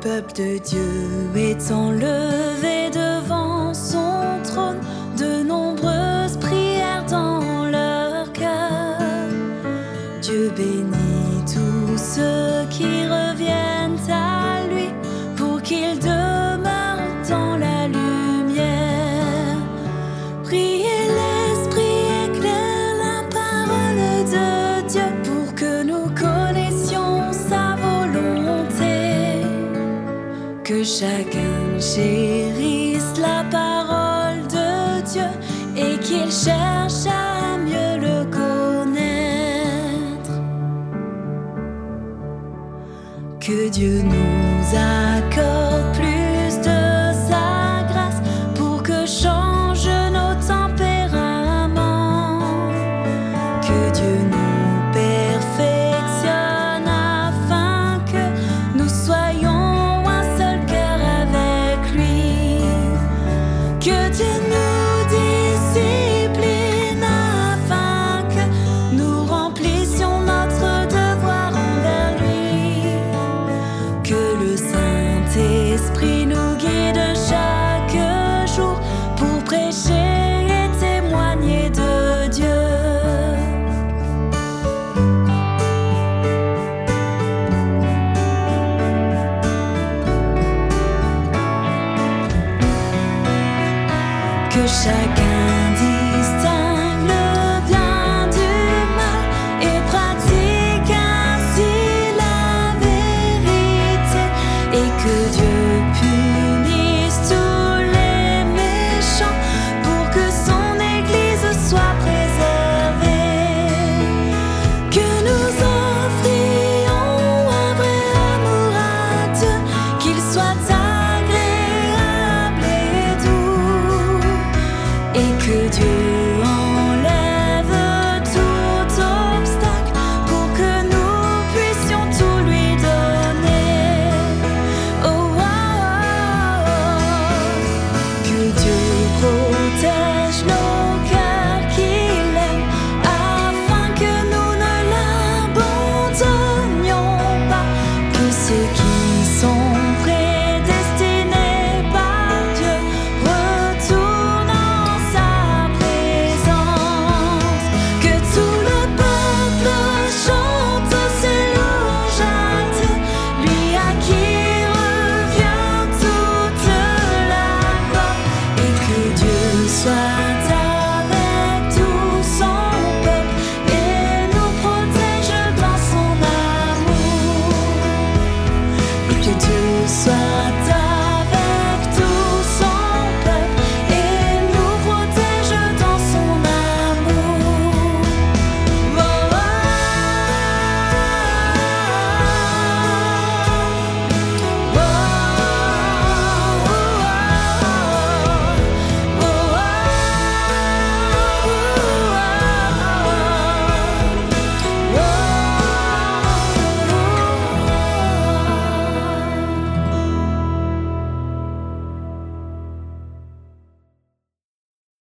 peuple de Dieu est enlevé devant son trône, de nombreuses prières dans leur cœur. Dieu bénit. que chacun chérisse la parole de Dieu et qu'il cherche à mieux le connaître. Que Dieu nous accorde. Chacun distingue le bien du mal et pratique ainsi la vérité et que Dieu puisse.